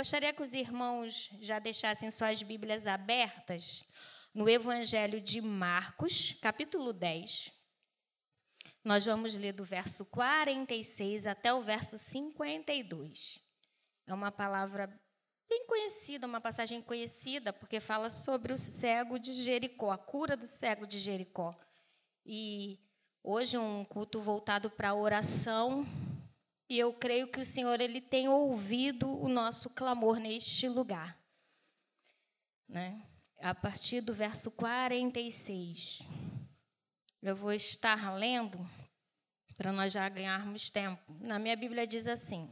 Gostaria que os irmãos já deixassem suas Bíblias abertas no Evangelho de Marcos, capítulo 10. Nós vamos ler do verso 46 até o verso 52. É uma palavra bem conhecida, uma passagem conhecida, porque fala sobre o cego de Jericó, a cura do cego de Jericó. E hoje um culto voltado para a oração, e eu creio que o Senhor ele tem ouvido o nosso clamor neste lugar. Né? A partir do verso 46. Eu vou estar lendo para nós já ganharmos tempo. Na minha Bíblia diz assim: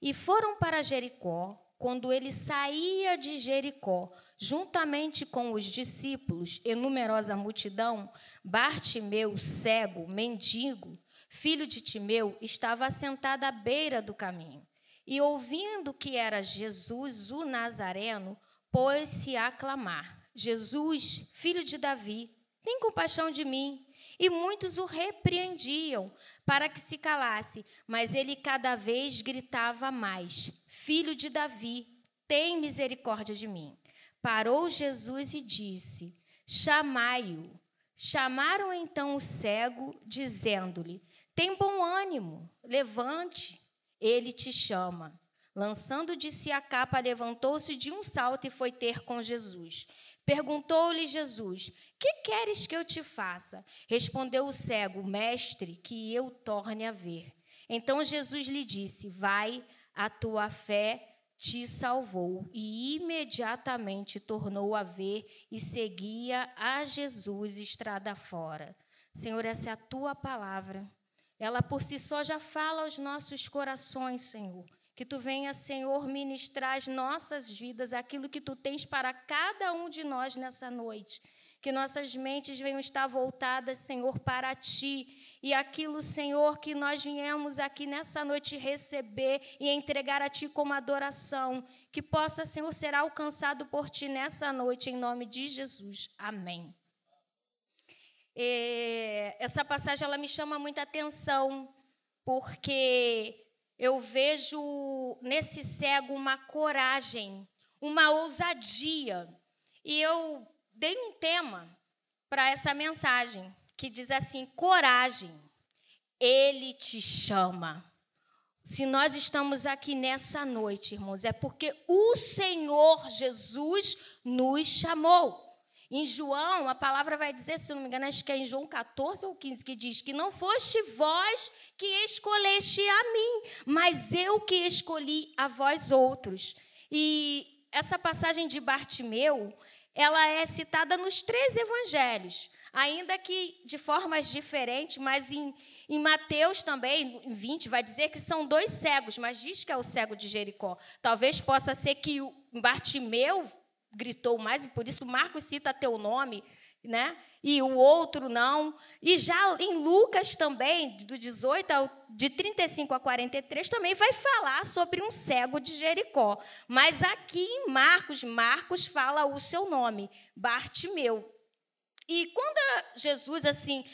E foram para Jericó, quando ele saía de Jericó, juntamente com os discípulos e numerosa multidão, Bartimeu, cego, mendigo, filho de Timeu, estava assentado à beira do caminho. E ouvindo que era Jesus o Nazareno, pôs-se a clamar: Jesus, filho de Davi, tem compaixão de mim. E muitos o repreendiam para que se calasse, mas ele cada vez gritava mais: Filho de Davi, tem misericórdia de mim. Parou Jesus e disse: Chamai-o. Chamaram então o cego, dizendo-lhe: tem bom ânimo, levante, ele te chama. Lançando de si a capa, levantou-se de um salto e foi ter com Jesus. Perguntou-lhe Jesus: Que queres que eu te faça? Respondeu o cego: Mestre, que eu torne a ver. Então Jesus lhe disse: Vai, a tua fé te salvou. E imediatamente tornou a ver e seguia a Jesus estrada fora. Senhor, essa é a tua palavra. Ela por si só já fala aos nossos corações, Senhor. Que tu venha, Senhor, ministrar as nossas vidas, aquilo que tu tens para cada um de nós nessa noite. Que nossas mentes venham estar voltadas, Senhor, para ti. E aquilo, Senhor, que nós viemos aqui nessa noite receber e entregar a ti como adoração. Que possa, Senhor, ser alcançado por ti nessa noite, em nome de Jesus. Amém. É, essa passagem ela me chama muita atenção, porque eu vejo nesse cego uma coragem, uma ousadia. E eu dei um tema para essa mensagem, que diz assim: coragem, ele te chama. Se nós estamos aqui nessa noite, irmãos, é porque o Senhor Jesus nos chamou. Em João, a palavra vai dizer, se não me engano, acho que é em João 14 ou 15, que diz que não foste vós que escolheste a mim, mas eu que escolhi a vós outros. E essa passagem de Bartimeu, ela é citada nos três evangelhos, ainda que de formas diferentes, mas em, em Mateus também, em 20, vai dizer que são dois cegos, mas diz que é o cego de Jericó. Talvez possa ser que o Bartimeu gritou mais, e por isso Marcos cita teu nome, né? E o outro não. E já em Lucas também, do 18 ao, de 35 a 43, também vai falar sobre um cego de Jericó. Mas aqui em Marcos, Marcos fala o seu nome, Bartimeu. E quando Jesus assim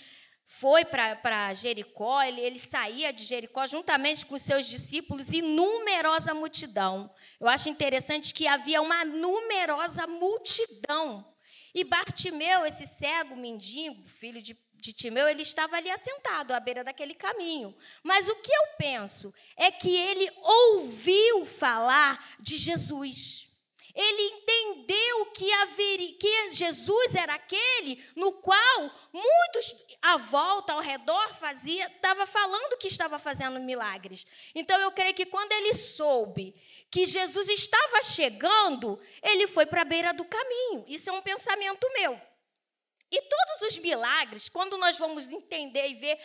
foi para Jericó, ele, ele saía de Jericó juntamente com seus discípulos e numerosa multidão. Eu acho interessante que havia uma numerosa multidão. E Bartimeu, esse cego mendigo, filho de, de Timeu, ele estava ali assentado à beira daquele caminho. Mas o que eu penso é que ele ouviu falar de Jesus. Ele entendeu que, haveria, que Jesus era aquele no qual muitos à volta, ao redor, fazia, estava falando que estava fazendo milagres. Então eu creio que quando ele soube que Jesus estava chegando, ele foi para a beira do caminho. Isso é um pensamento meu. E todos os milagres, quando nós vamos entender e ver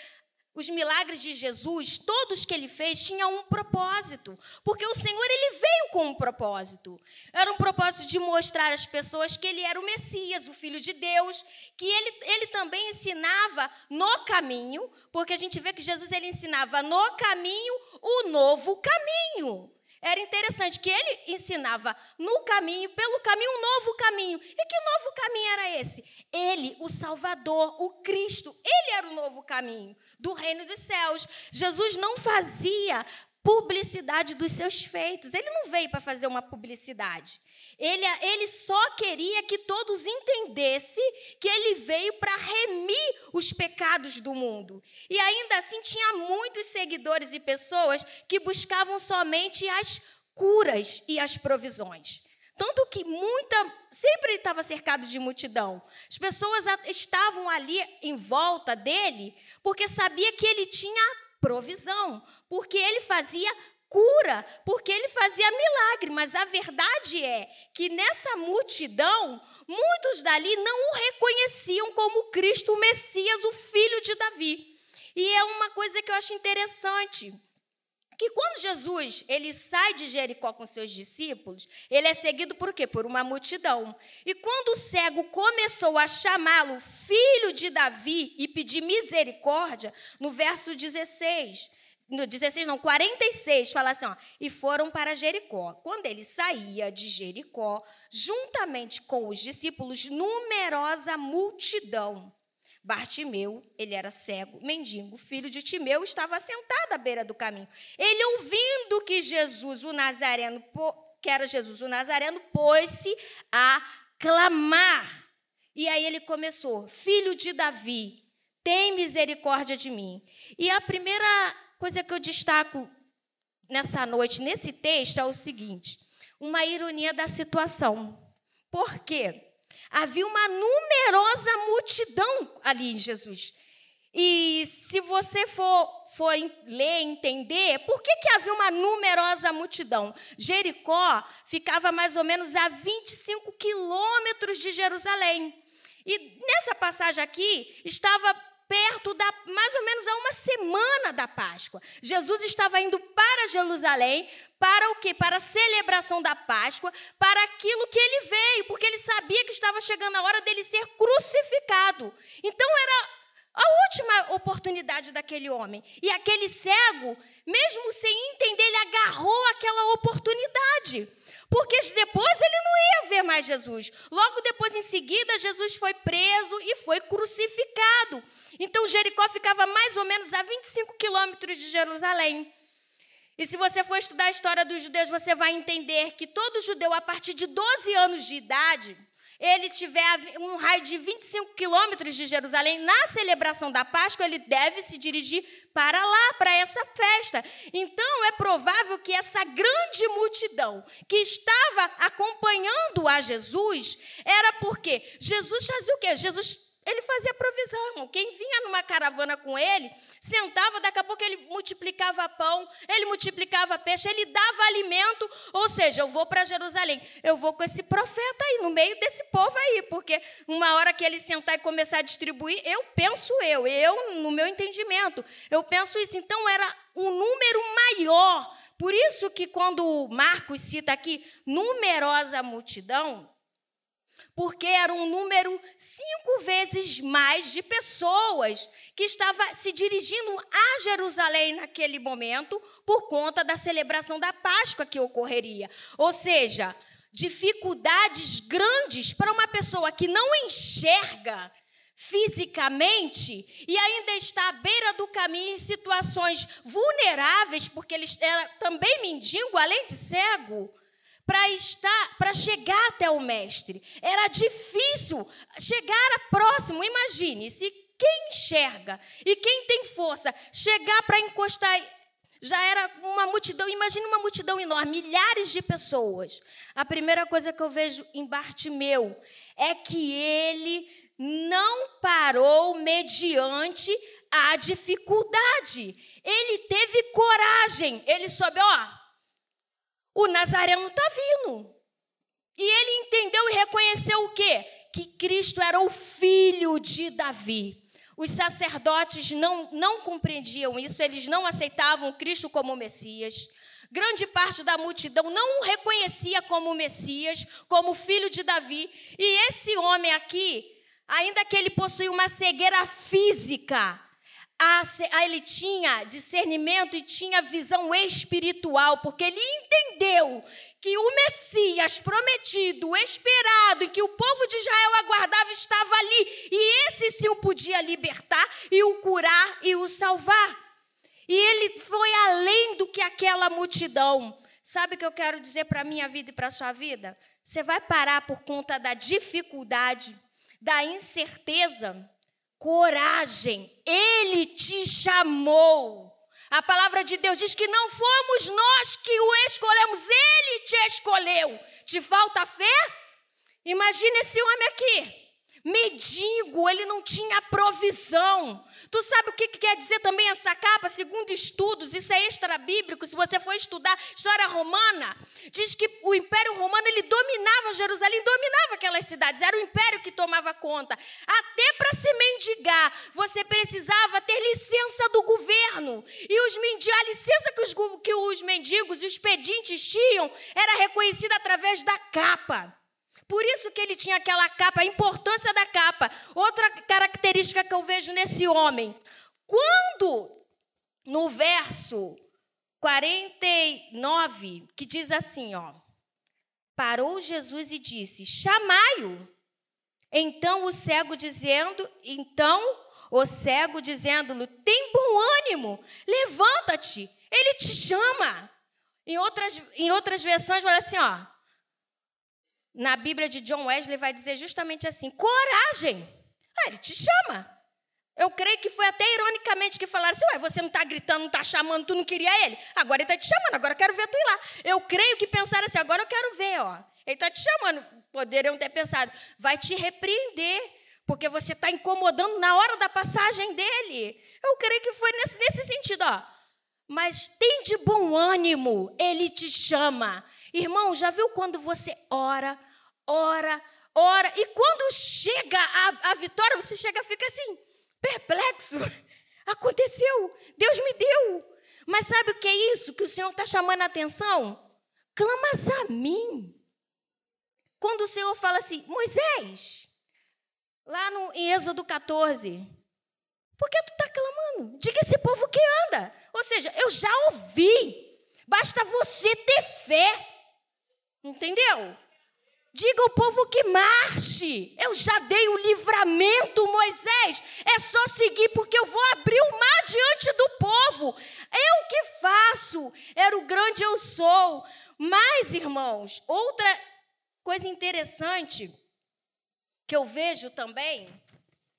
os milagres de Jesus, todos que ele fez, tinham um propósito. Porque o Senhor, ele veio com um propósito. Era um propósito de mostrar às pessoas que ele era o Messias, o Filho de Deus, que ele, ele também ensinava no caminho, porque a gente vê que Jesus ele ensinava no caminho o novo caminho. Era interessante que ele ensinava no caminho, pelo caminho, um novo caminho. E que novo caminho era esse? Ele, o Salvador, o Cristo, ele era o novo caminho do reino dos céus. Jesus não fazia publicidade dos seus feitos. Ele não veio para fazer uma publicidade. Ele, ele só queria que todos entendessem que ele veio para remir os pecados do mundo. E ainda assim tinha muitos seguidores e pessoas que buscavam somente as curas e as provisões. Tanto que muita, sempre ele estava cercado de multidão. As pessoas estavam ali em volta dele porque sabia que ele tinha provisão, porque ele fazia cura, porque ele fazia milagre, mas a verdade é que nessa multidão, muitos dali não o reconheciam como Cristo, o Messias, o filho de Davi. E é uma coisa que eu acho interessante que quando Jesus ele sai de Jericó com seus discípulos, ele é seguido por quê? Por uma multidão. E quando o cego começou a chamá-lo filho de Davi e pedir misericórdia, no verso 16, no 16 não, 46, fala assim, ó, e foram para Jericó. Quando ele saía de Jericó, juntamente com os discípulos, numerosa multidão Bartimeu, ele era cego, mendigo, filho de Timeu, estava sentado à beira do caminho. Ele, ouvindo que Jesus, o Nazareno, que era Jesus, o Nazareno, pôs-se a clamar. E aí ele começou: Filho de Davi, tem misericórdia de mim. E a primeira coisa que eu destaco nessa noite, nesse texto, é o seguinte: uma ironia da situação. Por quê? Havia uma numerosa multidão ali em Jesus. E se você for, for ler, entender, por que, que havia uma numerosa multidão? Jericó ficava mais ou menos a 25 quilômetros de Jerusalém. E nessa passagem aqui, estava perto da mais ou menos a uma semana da Páscoa. Jesus estava indo para Jerusalém para o quê? Para a celebração da Páscoa, para aquilo que ele veio, porque ele sabia que estava chegando a hora dele ser crucificado. Então era a última oportunidade daquele homem. E aquele cego, mesmo sem entender, ele agarrou aquela oportunidade. Porque depois ele não ia ver mais Jesus. Logo depois, em seguida, Jesus foi preso e foi crucificado. Então Jericó ficava mais ou menos a 25 quilômetros de Jerusalém. E se você for estudar a história dos judeus, você vai entender que todo judeu, a partir de 12 anos de idade, ele tiver um raio de 25 quilômetros de Jerusalém, na celebração da Páscoa, ele deve se dirigir para lá, para essa festa. Então, é provável que essa grande multidão que estava acompanhando a Jesus era porque Jesus fazia o quê? Jesus ele fazia provisão. Quem vinha numa caravana com ele, sentava, daqui a pouco ele multiplicava pão, ele multiplicava peixe, ele dava alimento. Ou seja, eu vou para Jerusalém, eu vou com esse profeta aí, no meio desse povo aí, porque uma hora que ele sentar e começar a distribuir, eu penso eu, eu, no meu entendimento, eu penso isso. Então era um número maior. Por isso que quando Marcos cita aqui numerosa multidão, porque era um número cinco vezes mais de pessoas que estava se dirigindo a Jerusalém naquele momento por conta da celebração da Páscoa que ocorreria. Ou seja, dificuldades grandes para uma pessoa que não enxerga fisicamente e ainda está à beira do caminho em situações vulneráveis, porque ele era também mendigo, além de cego para estar, para chegar até o mestre. Era difícil chegar próximo. Imagine se quem enxerga e quem tem força chegar para encostar já era uma multidão, imagine uma multidão enorme, milhares de pessoas. A primeira coisa que eu vejo em Bartimeu é que ele não parou mediante a dificuldade. Ele teve coragem. Ele soube, ó, o Nazareno está vindo. E ele entendeu e reconheceu o quê? Que Cristo era o filho de Davi. Os sacerdotes não, não compreendiam isso, eles não aceitavam Cristo como Messias. Grande parte da multidão não o reconhecia como Messias, como filho de Davi. E esse homem aqui, ainda que ele possuía uma cegueira física, ele tinha discernimento e tinha visão espiritual, porque ele entendeu que o Messias prometido, esperado, e que o povo de Israel aguardava, estava ali, e esse sim o podia libertar e o curar e o salvar. E ele foi além do que aquela multidão. Sabe o que eu quero dizer para a minha vida e para a sua vida? Você vai parar por conta da dificuldade, da incerteza? Coragem, ele te chamou. A palavra de Deus diz que não fomos nós que o escolhemos, ele te escolheu. Te falta fé? Imagine esse homem aqui mendigo, ele não tinha provisão. Tu sabe o que quer dizer também essa capa? Segundo estudos, isso é extra bíblico. Se você for estudar história romana, diz que o Império Romano ele dominava Jerusalém, dominava aquelas cidades. Era o império que tomava conta. Até para se mendigar, você precisava ter licença do governo. E os mendigos, a licença que os, que os mendigos e os pedintes tinham era reconhecida através da capa. Por isso que ele tinha aquela capa, a importância da capa. Outra característica que eu vejo nesse homem. Quando, no verso 49, que diz assim, ó. Parou Jesus e disse: Chamai-o. Então o cego dizendo, então o cego dizendo-lhe: Tem bom ânimo, levanta-te, ele te chama. Em outras, em outras versões, fala assim: ó, na Bíblia de John Wesley vai dizer justamente assim: coragem. Ah, ele te chama. Eu creio que foi até ironicamente que falaram assim: ué, você não está gritando, não está chamando, tu não queria ele? Agora ele está te chamando, agora eu quero ver tu ir lá. Eu creio que pensaram assim: agora eu quero ver, ó. Ele está te chamando. Poderiam ter pensado: vai te repreender, porque você está incomodando na hora da passagem dele. Eu creio que foi nesse, nesse sentido, ó. Mas tem de bom ânimo, ele te chama. Irmão, já viu quando você ora, ora, ora, e quando chega a, a vitória, você chega fica assim, perplexo. Aconteceu, Deus me deu. Mas sabe o que é isso que o Senhor está chamando a atenção? Clamas a mim. Quando o Senhor fala assim, Moisés, lá no, em Êxodo 14, por que tu está clamando? Diga esse povo que anda. Ou seja, eu já ouvi. Basta você ter fé. Entendeu? Diga ao povo que marche. Eu já dei o livramento, Moisés. É só seguir, porque eu vou abrir o mar diante do povo. Eu que faço. Era o grande eu sou. Mas, irmãos, outra coisa interessante que eu vejo também,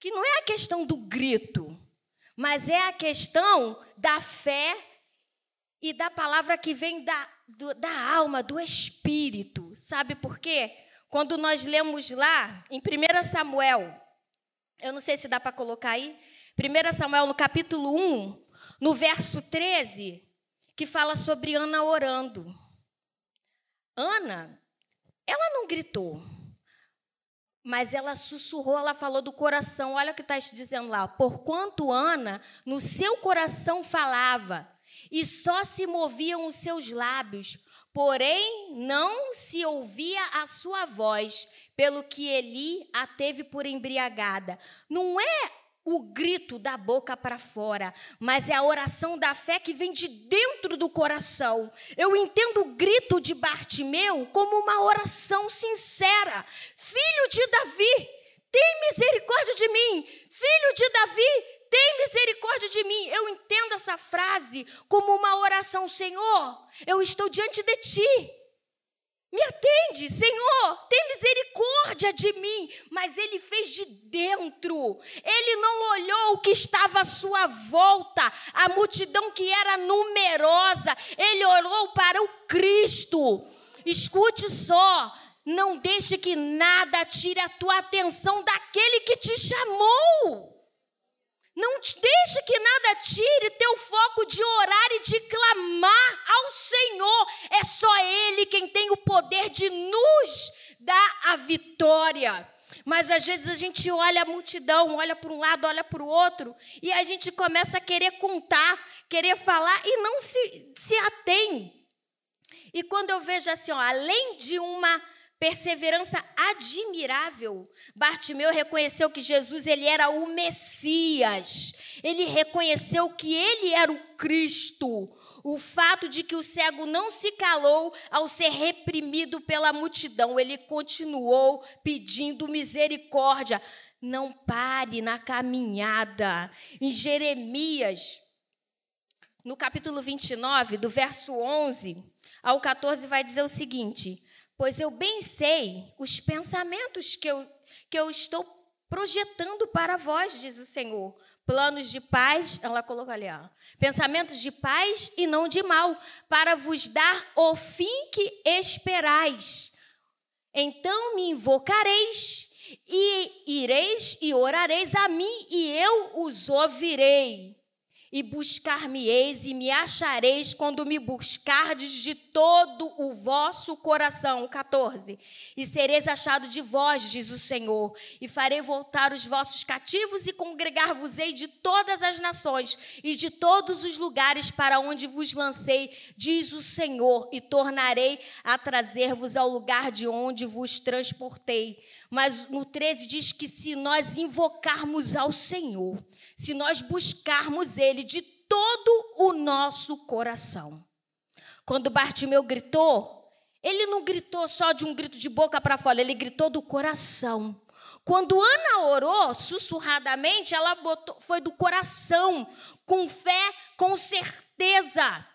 que não é a questão do grito, mas é a questão da fé e da palavra que vem da, do, da alma, do espírito. Sabe por quê? Quando nós lemos lá em 1 Samuel, eu não sei se dá para colocar aí, 1 Samuel no capítulo 1, no verso 13, que fala sobre Ana orando. Ana, ela não gritou, mas ela sussurrou, ela falou do coração. Olha o que está dizendo lá. Porquanto Ana, no seu coração falava, e só se moviam os seus lábios, porém não se ouvia a sua voz, pelo que Eli a teve por embriagada. Não é o grito da boca para fora, mas é a oração da fé que vem de dentro do coração. Eu entendo o grito de Bartimeu como uma oração sincera. Filho de Davi, tem misericórdia de mim. Filho de Davi, tem misericórdia de mim. Eu entendo essa frase como uma oração, Senhor, eu estou diante de ti. Me atende, Senhor, tem misericórdia de mim. Mas ele fez de dentro. Ele não olhou o que estava à sua volta, a multidão que era numerosa. Ele olhou para o Cristo. Escute só, não deixe que nada tire a tua atenção daquele que te chamou. Não deixe que nada tire teu foco de orar e de clamar ao Senhor. É só Ele quem tem o poder de nos dar a vitória. Mas às vezes a gente olha a multidão, olha para um lado, olha para o outro, e a gente começa a querer contar, querer falar e não se, se atém. E quando eu vejo assim, ó, além de uma perseverança admirável. Bartimeu reconheceu que Jesus ele era o Messias. Ele reconheceu que ele era o Cristo. O fato de que o cego não se calou ao ser reprimido pela multidão, ele continuou pedindo misericórdia. Não pare na caminhada. Em Jeremias no capítulo 29, do verso 11 ao 14, vai dizer o seguinte: Pois eu bem sei os pensamentos que eu, que eu estou projetando para vós, diz o Senhor. Planos de paz, ela colocou ali, ó, pensamentos de paz e não de mal, para vos dar o fim que esperais. Então me invocareis e ireis e orareis a mim e eu os ouvirei e buscar-me-eis e me achareis quando me buscardes de todo o vosso coração. 14. E sereis achado de vós, diz o Senhor, e farei voltar os vossos cativos e congregar-vos-ei de todas as nações e de todos os lugares para onde vos lancei, diz o Senhor, e tornarei a trazer-vos ao lugar de onde vos transportei. Mas no 13 diz que se nós invocarmos ao Senhor, se nós buscarmos Ele de todo o nosso coração. Quando Bartimeu gritou, ele não gritou só de um grito de boca para fora, ele gritou do coração. Quando Ana orou sussurradamente, ela botou, foi do coração, com fé, com certeza,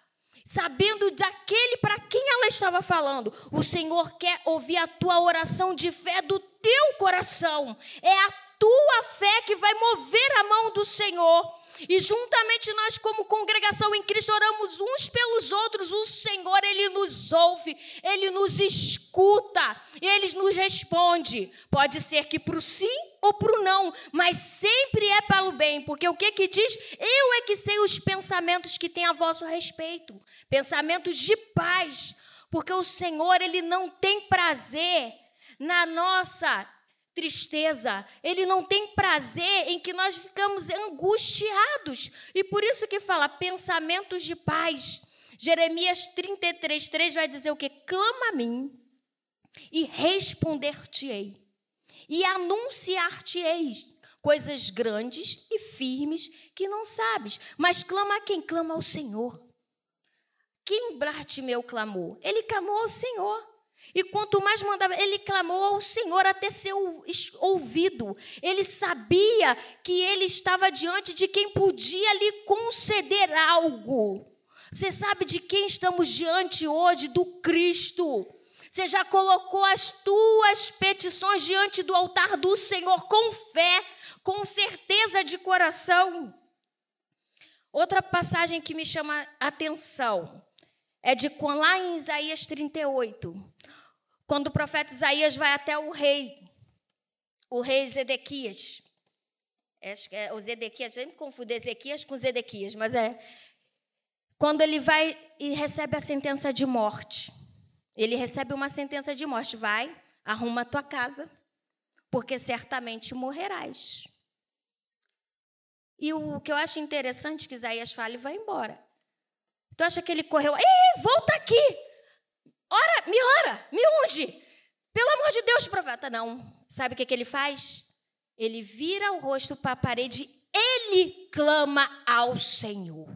sabendo daquele para quem ela estava falando. O Senhor quer ouvir a tua oração de fé do teu coração. É a tua fé que vai mover a mão do Senhor. E juntamente nós, como congregação em Cristo, oramos uns pelos outros. O Senhor, Ele nos ouve, Ele nos escuta, Ele nos responde. Pode ser que para o sim ou para o não, mas sempre é para o bem, porque o que que diz? Eu é que sei os pensamentos que tem a vosso respeito, pensamentos de paz, porque o Senhor, Ele não tem prazer na nossa tristeza, ele não tem prazer em que nós ficamos angustiados. E por isso que fala pensamentos de paz. Jeremias 33, 3 vai dizer o que? Clama a mim e responder-te-ei, e anunciar-te-ei coisas grandes e firmes que não sabes. Mas clama a quem? Clama ao Senhor. Quem Bartimeu clamou? Ele clamou ao Senhor. E quanto mais mandava, ele clamou ao Senhor até ser ouvido. Ele sabia que ele estava diante de quem podia lhe conceder algo. Você sabe de quem estamos diante hoje? Do Cristo. Você já colocou as tuas petições diante do altar do Senhor com fé, com certeza de coração. Outra passagem que me chama a atenção é de lá em Isaías 38 quando o profeta Isaías vai até o rei, o rei Zedequias. É, o Zedequias, sempre confundo Ezequias com Zedequias, mas é. Quando ele vai e recebe a sentença de morte. Ele recebe uma sentença de morte. Vai, arruma a tua casa, porque certamente morrerás. E o que eu acho interessante que Isaías fala, e vai embora. Tu acha que ele correu? Ei, volta aqui! Ora, me ora, me unge. Pelo amor de Deus, profeta. Não. Sabe o que, que ele faz? Ele vira o rosto para a parede, ele clama ao Senhor.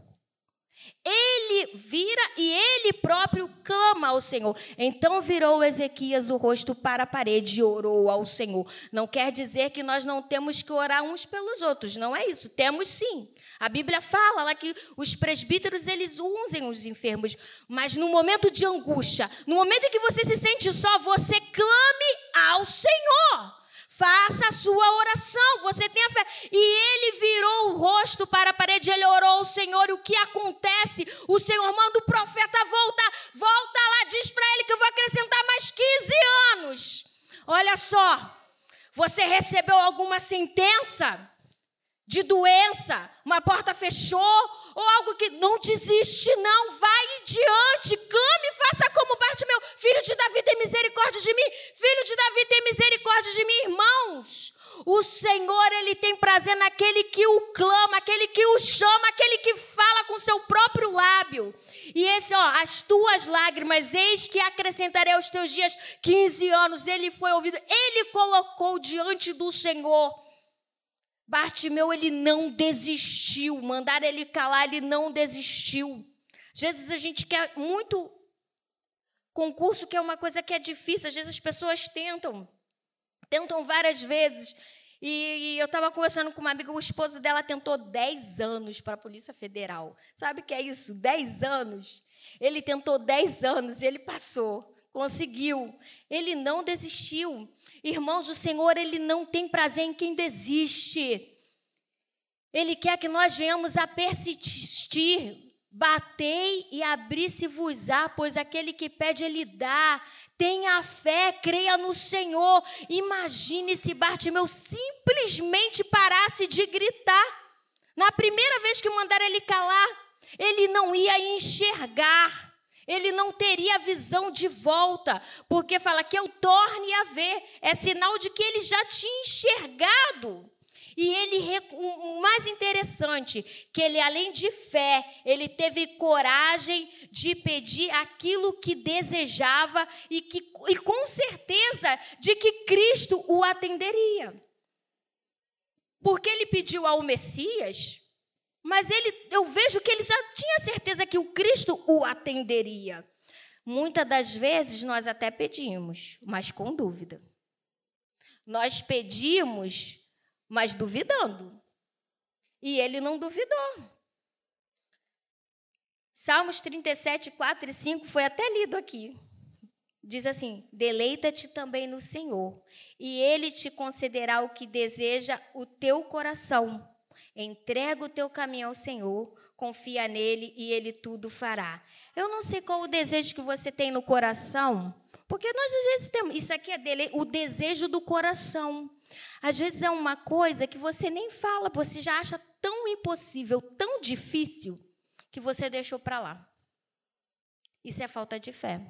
Ele vira e ele próprio clama ao Senhor. Então virou Ezequias o rosto para a parede e orou ao Senhor. Não quer dizer que nós não temos que orar uns pelos outros, não é isso. Temos sim. A Bíblia fala lá que os presbíteros eles usem os enfermos, mas no momento de angústia, no momento em que você se sente só, você clame ao Senhor. Faça a sua oração, você tem a fé. E ele virou o rosto para a parede, ele orou ao Senhor. E o que acontece? O Senhor manda o profeta voltar. Volta lá, diz para ele que eu vou acrescentar mais 15 anos. Olha só, você recebeu alguma sentença? De doença, uma porta fechou, ou algo que não desiste, não, vai diante, clame, faça como meu filho de Davi, tem misericórdia de mim, filho de Davi, tem misericórdia de mim, irmãos. O Senhor, Ele tem prazer naquele que o clama, aquele que o chama, aquele que fala com seu próprio lábio. E esse, ó, as tuas lágrimas, eis que acrescentarei aos teus dias 15 anos. Ele foi ouvido, ele colocou diante do Senhor Bartimeu, ele não desistiu. Mandaram ele calar, ele não desistiu. Às vezes a gente quer muito concurso, que é uma coisa que é difícil. Às vezes as pessoas tentam, tentam várias vezes. E eu estava conversando com uma amiga, o esposo dela tentou 10 anos para a Polícia Federal. Sabe o que é isso? 10 anos. Ele tentou 10 anos e ele passou, conseguiu. Ele não desistiu. Irmãos, o Senhor, ele não tem prazer em quem desiste. Ele quer que nós venhamos a persistir. Batei e abri-se-vos-á, pois aquele que pede, ele dá. Tenha fé, creia no Senhor. Imagine se Bartimeu simplesmente parasse de gritar. Na primeira vez que mandaram ele calar, ele não ia enxergar. Ele não teria visão de volta, porque fala que eu torne a ver, é sinal de que ele já tinha enxergado. E ele, o mais interessante, que ele, além de fé, ele teve coragem de pedir aquilo que desejava e, que, e com certeza de que Cristo o atenderia. Porque ele pediu ao Messias, mas ele, eu vejo que ele já tinha certeza que o Cristo o atenderia. Muitas das vezes nós até pedimos, mas com dúvida. Nós pedimos mas duvidando. E ele não duvidou. Salmos 37, 4 e 5 foi até lido aqui. Diz assim: Deleita-te também no Senhor, e Ele te concederá o que deseja o teu coração. Entrega o teu caminho ao Senhor, confia nele e Ele tudo fará. Eu não sei qual o desejo que você tem no coração, porque nós às vezes temos. Isso aqui é dele, o desejo do coração. Às vezes é uma coisa que você nem fala, você já acha tão impossível, tão difícil, que você deixou para lá. Isso é falta de fé.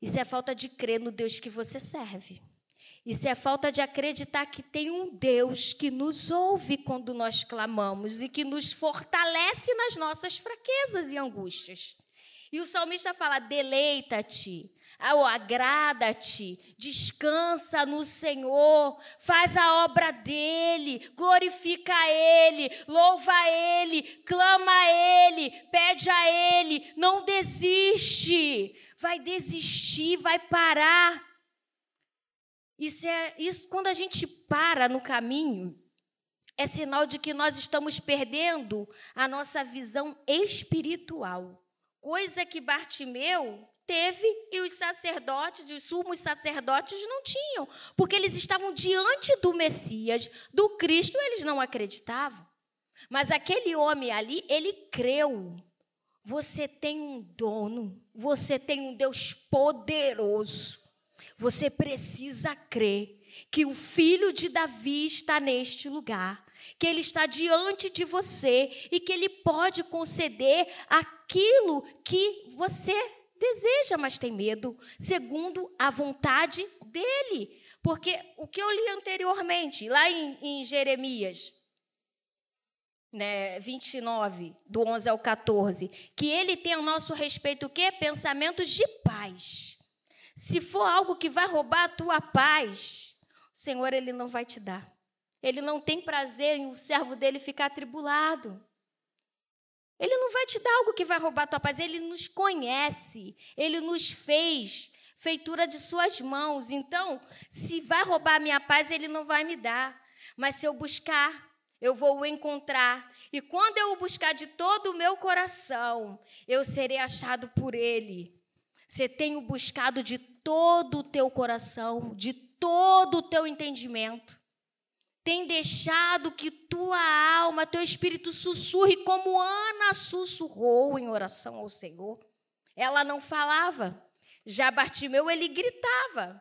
Isso é falta de crer no Deus que você serve. Isso é falta de acreditar que tem um Deus que nos ouve quando nós clamamos e que nos fortalece nas nossas fraquezas e angústias. E o salmista fala: deleita-te agrada-te, descansa no Senhor, faz a obra dele, glorifica a ele, louva a ele, clama a ele, pede a ele, não desiste. Vai desistir, vai parar. Isso é isso quando a gente para no caminho, é sinal de que nós estamos perdendo a nossa visão espiritual. Coisa que Bartimeu teve e os sacerdotes, os sumos sacerdotes não tinham, porque eles estavam diante do Messias, do Cristo, eles não acreditavam. Mas aquele homem ali, ele creu. Você tem um dono, você tem um Deus poderoso. Você precisa crer que o filho de Davi está neste lugar, que ele está diante de você e que ele pode conceder aquilo que você deseja, mas tem medo, segundo a vontade dele. Porque o que eu li anteriormente, lá em, em Jeremias, né, 29, do 11 ao 14, que ele tem ao nosso respeito o quê? Pensamentos de paz. Se for algo que vai roubar a tua paz, o Senhor ele não vai te dar. Ele não tem prazer em o servo dele ficar atribulado. Ele não vai te dar algo que vai roubar a tua paz. Ele nos conhece. Ele nos fez feitura de suas mãos. Então, se vai roubar a minha paz, ele não vai me dar. Mas se eu buscar, eu vou o encontrar. E quando eu o buscar de todo o meu coração, eu serei achado por ele. Você tem o buscado de todo o teu coração, de todo o teu entendimento tem deixado que tua alma, teu espírito sussurre como Ana sussurrou em oração ao Senhor. Ela não falava. Já Bartimeu, ele gritava.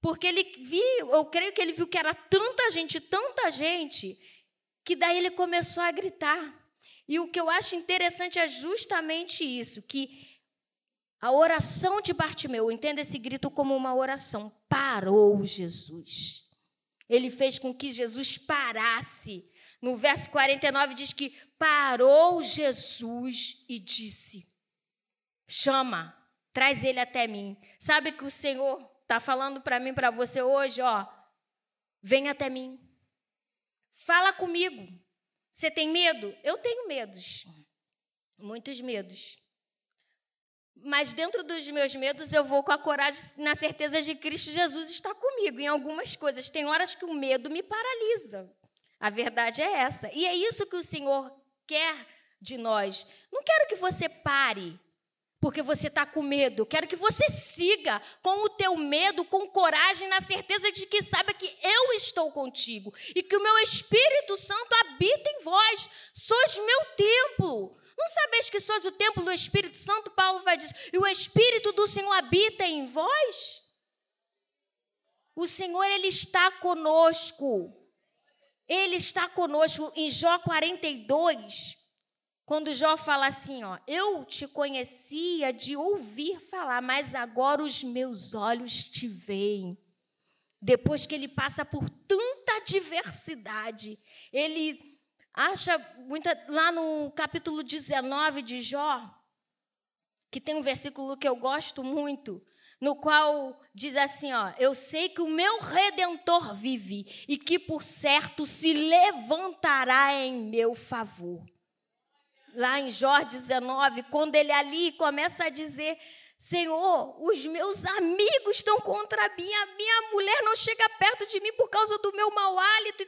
Porque ele viu, eu creio que ele viu que era tanta gente, tanta gente, que daí ele começou a gritar. E o que eu acho interessante é justamente isso, que a oração de Bartimeu, entenda esse grito como uma oração, parou Jesus. Ele fez com que Jesus parasse. No verso 49 diz que parou Jesus e disse: Chama, traz ele até mim. Sabe que o Senhor está falando para mim, para você hoje, ó. Vem até mim. Fala comigo. Você tem medo? Eu tenho medos. Muitos medos. Mas dentro dos meus medos, eu vou com a coragem, na certeza de Cristo Jesus está comigo em algumas coisas. Tem horas que o medo me paralisa. A verdade é essa. E é isso que o Senhor quer de nós. Não quero que você pare porque você está com medo. Quero que você siga com o teu medo, com coragem, na certeza de que saiba que eu estou contigo e que o meu Espírito Santo habita em vós. Sois meu templo. Não sabeis que sois o templo do Espírito Santo? Paulo vai dizer, e o Espírito do Senhor habita em vós? O Senhor, Ele está conosco. Ele está conosco. Em Jó 42, quando Jó fala assim, ó, eu te conhecia de ouvir falar, mas agora os meus olhos te veem. Depois que ele passa por tanta diversidade, ele acha muita, lá no capítulo 19 de Jó, que tem um versículo que eu gosto muito, no qual diz assim, ó, eu sei que o meu redentor vive e que por certo se levantará em meu favor. Lá em Jó 19, quando ele ali começa a dizer Senhor, os meus amigos estão contra mim, a minha mulher não chega perto de mim por causa do meu mau hálito e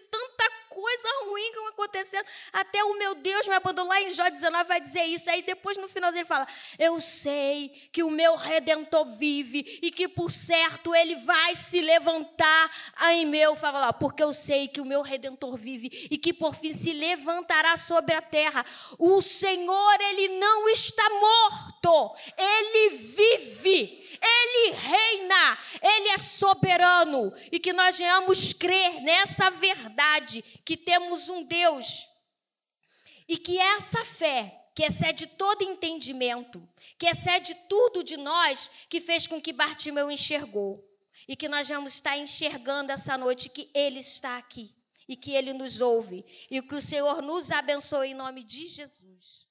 coisa ruim que acontecendo. Até o meu Deus me abandonou. Lá em Jó 19 vai dizer isso. Aí depois no final ele fala: Eu sei que o meu redentor vive e que por certo ele vai se levantar em meu favor. Porque eu sei que o meu redentor vive e que por fim se levantará sobre a terra. O Senhor, ele não está morto, ele vive. Ele reina, Ele é soberano e que nós venhamos crer nessa verdade que temos um Deus e que essa fé que excede todo entendimento, que excede tudo de nós, que fez com que Bartimeu enxergou e que nós vamos estar enxergando essa noite que Ele está aqui e que Ele nos ouve e que o Senhor nos abençoe em nome de Jesus.